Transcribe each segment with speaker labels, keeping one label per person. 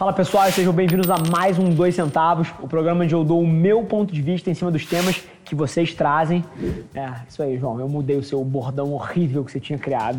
Speaker 1: Fala pessoal, sejam bem-vindos a mais um Dois Centavos, o programa onde eu dou o meu ponto de vista em cima dos temas que vocês trazem. É, isso aí, João, eu mudei o seu bordão horrível que você tinha criado.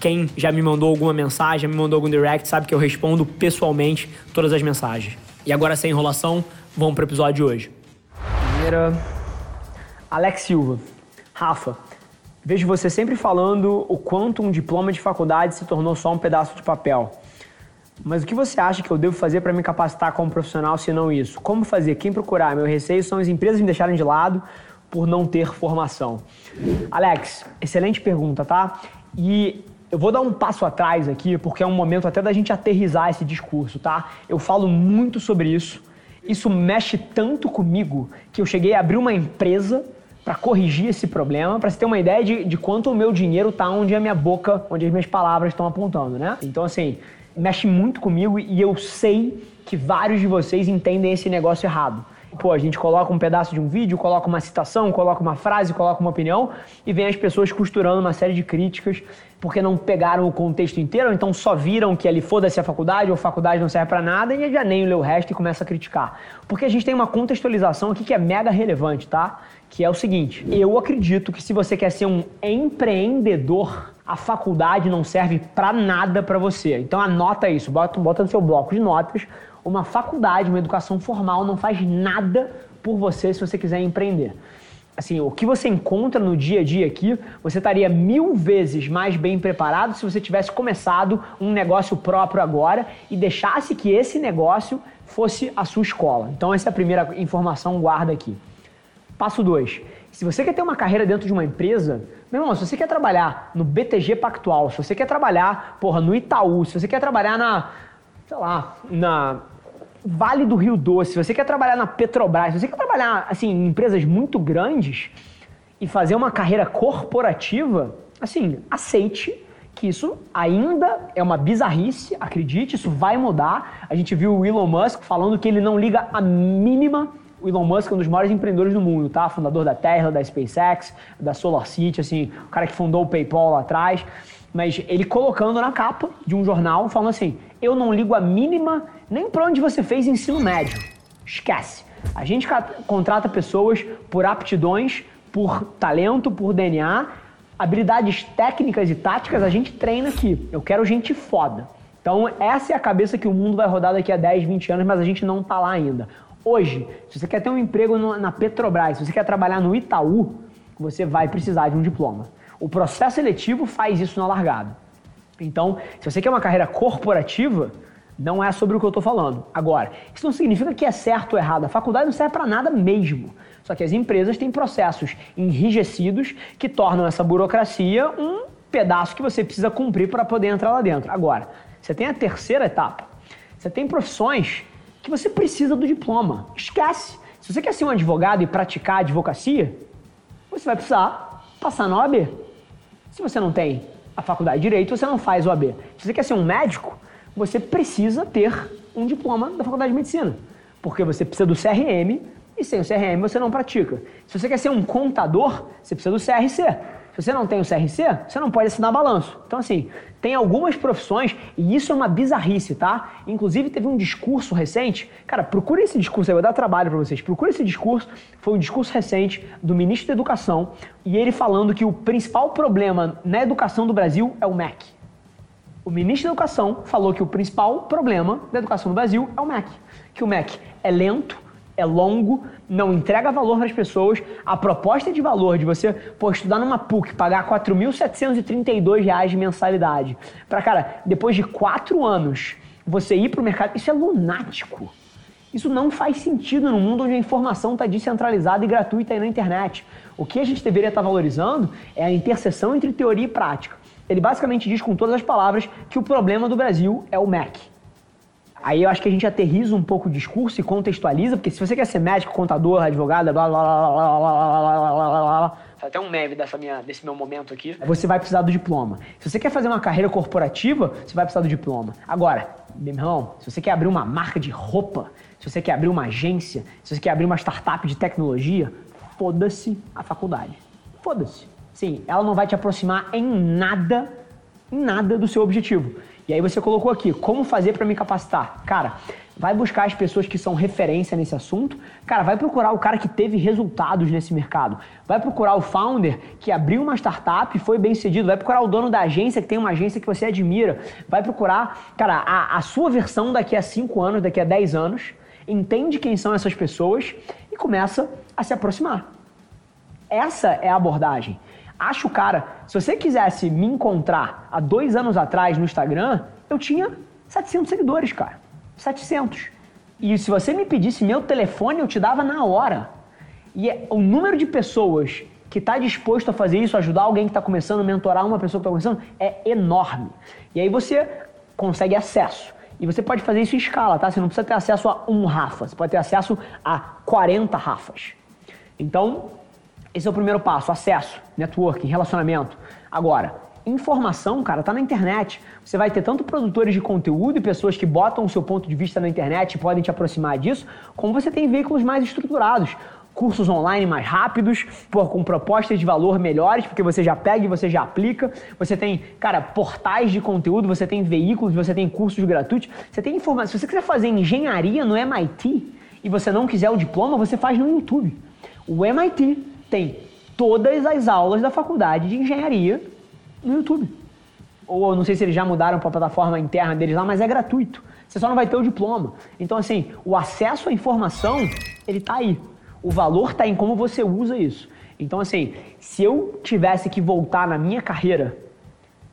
Speaker 1: Quem já me mandou alguma mensagem, já me mandou algum direct, sabe que eu respondo pessoalmente todas as mensagens. E agora, sem enrolação, vamos pro episódio de hoje. Primeira. Alex Silva. Rafa, vejo você sempre falando o quanto um diploma de faculdade se tornou só um pedaço de papel. Mas o que você acha que eu devo fazer para me capacitar como profissional, se não isso? Como fazer? Quem procurar? Meu receio são as empresas me deixarem de lado por não ter formação. Alex, excelente pergunta, tá? E eu vou dar um passo atrás aqui, porque é um momento até da gente aterrizar esse discurso, tá? Eu falo muito sobre isso. Isso mexe tanto comigo que eu cheguei a abrir uma empresa para corrigir esse problema, para você ter uma ideia de, de quanto o meu dinheiro tá onde a minha boca, onde as minhas palavras estão apontando, né? Então, assim, mexe muito comigo e eu sei que vários de vocês entendem esse negócio errado. Pô, a gente coloca um pedaço de um vídeo, coloca uma citação, coloca uma frase, coloca uma opinião e vem as pessoas costurando uma série de críticas porque não pegaram o contexto inteiro, ou então só viram que ali foda-se a faculdade ou faculdade não serve para nada e já nem lê o resto e começa a criticar. Porque a gente tem uma contextualização aqui que é mega relevante, tá? Que é o seguinte: eu acredito que se você quer ser um empreendedor, a faculdade não serve para nada para você. Então anota isso, bota, bota no seu bloco de notas uma faculdade, uma educação formal não faz nada por você se você quiser empreender. Assim, o que você encontra no dia a dia aqui, você estaria mil vezes mais bem preparado se você tivesse começado um negócio próprio agora e deixasse que esse negócio fosse a sua escola. Então, essa é a primeira informação, guarda aqui. Passo 2. Se você quer ter uma carreira dentro de uma empresa, meu irmão, se você quer trabalhar no BTG Pactual, se você quer trabalhar, porra, no Itaú, se você quer trabalhar na, sei lá, na Vale do Rio Doce, você quer trabalhar na Petrobras, você quer trabalhar assim, em empresas muito grandes e fazer uma carreira corporativa, assim, aceite que isso ainda é uma bizarrice, acredite, isso vai mudar. A gente viu o Elon Musk falando que ele não liga a mínima. O Elon Musk é um dos maiores empreendedores do mundo, tá? Fundador da Tesla, da SpaceX, da SolarCity, assim, o cara que fundou o PayPal lá atrás. Mas ele colocando na capa de um jornal, falando assim: eu não ligo a mínima nem para onde você fez ensino médio. Esquece. A gente contrata pessoas por aptidões, por talento, por DNA, habilidades técnicas e táticas a gente treina aqui. Eu quero gente foda. Então, essa é a cabeça que o mundo vai rodar daqui a 10, 20 anos, mas a gente não tá lá ainda. Hoje, se você quer ter um emprego na Petrobras, se você quer trabalhar no Itaú, você vai precisar de um diploma. O processo seletivo faz isso na largada. Então, se você quer uma carreira corporativa, não é sobre o que eu estou falando. Agora, isso não significa que é certo ou errado. A faculdade não serve para nada mesmo. Só que as empresas têm processos enrijecidos que tornam essa burocracia um pedaço que você precisa cumprir para poder entrar lá dentro. Agora, você tem a terceira etapa. Você tem profissões que você precisa do diploma. Esquece. Se você quer ser um advogado e praticar advocacia, você vai precisar passar na OAB. Se você não tem a faculdade de direito, você não faz OAB. Se você quer ser um médico, você precisa ter um diploma da faculdade de medicina. Porque você precisa do CRM e sem o CRM você não pratica. Se você quer ser um contador, você precisa do CRC. Se você não tem o CRC, você não pode assinar balanço. Então, assim, tem algumas profissões, e isso é uma bizarrice, tá? Inclusive, teve um discurso recente. Cara, procure esse discurso eu vou dar trabalho para vocês. Procure esse discurso. Foi um discurso recente do ministro da Educação, e ele falando que o principal problema na educação do Brasil é o MEC. O ministro da Educação falou que o principal problema da educação no Brasil é o MEC. Que o MEC é lento, é longo, não entrega valor as pessoas. A proposta de valor de você pô, estudar numa PUC, pagar R$ 4.732 de mensalidade, para, cara, depois de quatro anos, você ir para o mercado, isso é lunático. Isso não faz sentido no mundo onde a informação está descentralizada e gratuita aí na internet. O que a gente deveria estar tá valorizando é a interseção entre teoria e prática. Ele basicamente diz com todas as palavras que o problema do Brasil é o MEC. Aí eu acho que a gente aterriza um pouco o discurso e contextualiza, porque se você quer ser médico, contador, advogado, blá blá blá blá blá blá blá blá blá até um meme dessa minha, desse meu momento aqui. Você vai precisar do diploma. Se você quer fazer uma carreira corporativa, você vai precisar do diploma. Agora, meu irmão, se você quer abrir uma marca de roupa, se você quer abrir uma agência, se você quer abrir uma startup de tecnologia, foda-se a faculdade. Foda-se. Sim, ela não vai te aproximar em nada, em nada do seu objetivo. E aí você colocou aqui, como fazer para me capacitar? Cara, vai buscar as pessoas que são referência nesse assunto. Cara, vai procurar o cara que teve resultados nesse mercado. Vai procurar o founder que abriu uma startup e foi bem sucedido. Vai procurar o dono da agência que tem uma agência que você admira. Vai procurar, cara, a, a sua versão daqui a 5 anos, daqui a 10 anos. Entende quem são essas pessoas e começa a se aproximar. Essa é a abordagem. Acho, cara, se você quisesse me encontrar há dois anos atrás no Instagram, eu tinha 700 seguidores, cara. 700. E se você me pedisse meu telefone, eu te dava na hora. E é, o número de pessoas que está disposto a fazer isso, ajudar alguém que está começando, mentorar uma pessoa que está começando, é enorme. E aí você consegue acesso. E você pode fazer isso em escala, tá? Você não precisa ter acesso a um Rafa, você pode ter acesso a 40 Rafas. Então, esse é o primeiro passo, acesso, networking, relacionamento. Agora, informação, cara, tá na internet. Você vai ter tanto produtores de conteúdo e pessoas que botam o seu ponto de vista na internet e podem te aproximar disso, como você tem veículos mais estruturados. Cursos online mais rápidos, com propostas de valor melhores, porque você já pega e você já aplica. Você tem, cara, portais de conteúdo, você tem veículos, você tem cursos gratuitos, você tem informação. Se você quiser fazer engenharia no MIT e você não quiser o diploma, você faz no YouTube. O MIT tem todas as aulas da faculdade de engenharia no YouTube. Ou não sei se eles já mudaram para a plataforma interna deles lá, mas é gratuito. Você só não vai ter o diploma. Então, assim, o acesso à informação, ele tá aí. O valor tá em como você usa isso. Então, assim, se eu tivesse que voltar na minha carreira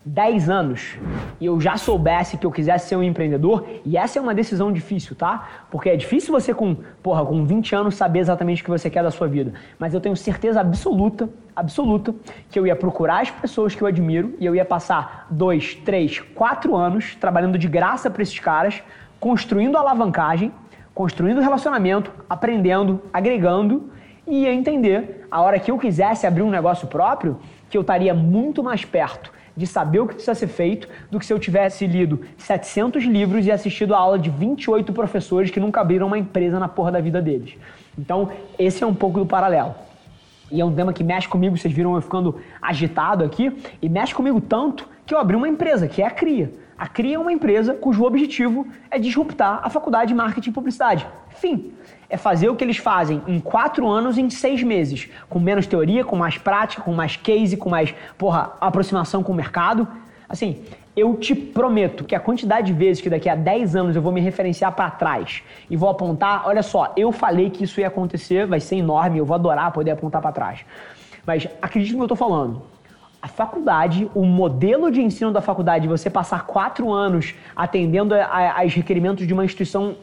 Speaker 1: 10 anos e eu já soubesse que eu quisesse ser um empreendedor, e essa é uma decisão difícil, tá? Porque é difícil você com, porra, com 20 anos saber exatamente o que você quer da sua vida. Mas eu tenho certeza absoluta, absoluta, que eu ia procurar as pessoas que eu admiro e eu ia passar 2, 3, 4 anos trabalhando de graça para esses caras, construindo alavancagem, construindo relacionamento, aprendendo, agregando e ia entender a hora que eu quisesse abrir um negócio próprio, que eu estaria muito mais perto de saber o que precisa ser feito do que se eu tivesse lido 700 livros e assistido a aula de 28 professores que nunca abriram uma empresa na porra da vida deles. Então, esse é um pouco do paralelo. E é um tema que mexe comigo, vocês viram eu ficando agitado aqui, e mexe comigo tanto que eu abri uma empresa, que é a CRIA. A CRIA é uma empresa cujo objetivo é disruptar a faculdade de marketing e publicidade. Fim é fazer o que eles fazem em quatro anos em seis meses, com menos teoria, com mais prática, com mais case, com mais, porra, aproximação com o mercado. Assim, eu te prometo que a quantidade de vezes que daqui a 10 anos eu vou me referenciar para trás e vou apontar, olha só, eu falei que isso ia acontecer, vai ser enorme, eu vou adorar poder apontar para trás. Mas acredite no que eu estou falando. A faculdade, o modelo de ensino da faculdade, você passar quatro anos atendendo aos requerimentos de uma instituição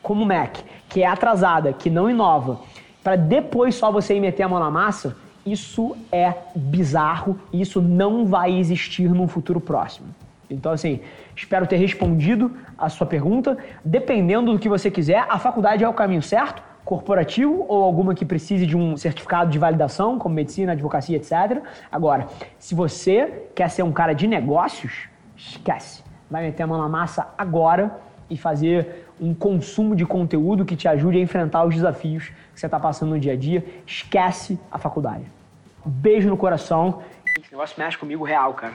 Speaker 1: como o Mac, que é atrasada, que não inova, para depois só você ir meter a mão na massa, isso é bizarro e isso não vai existir num futuro próximo. Então, assim, espero ter respondido a sua pergunta. Dependendo do que você quiser, a faculdade é o caminho certo, corporativo ou alguma que precise de um certificado de validação, como medicina, advocacia, etc. Agora, se você quer ser um cara de negócios, esquece. Vai meter a mão na massa agora e fazer um consumo de conteúdo que te ajude a enfrentar os desafios que você está passando no dia a dia. Esquece a faculdade. beijo no coração. Esse negócio mexe comigo real, cara.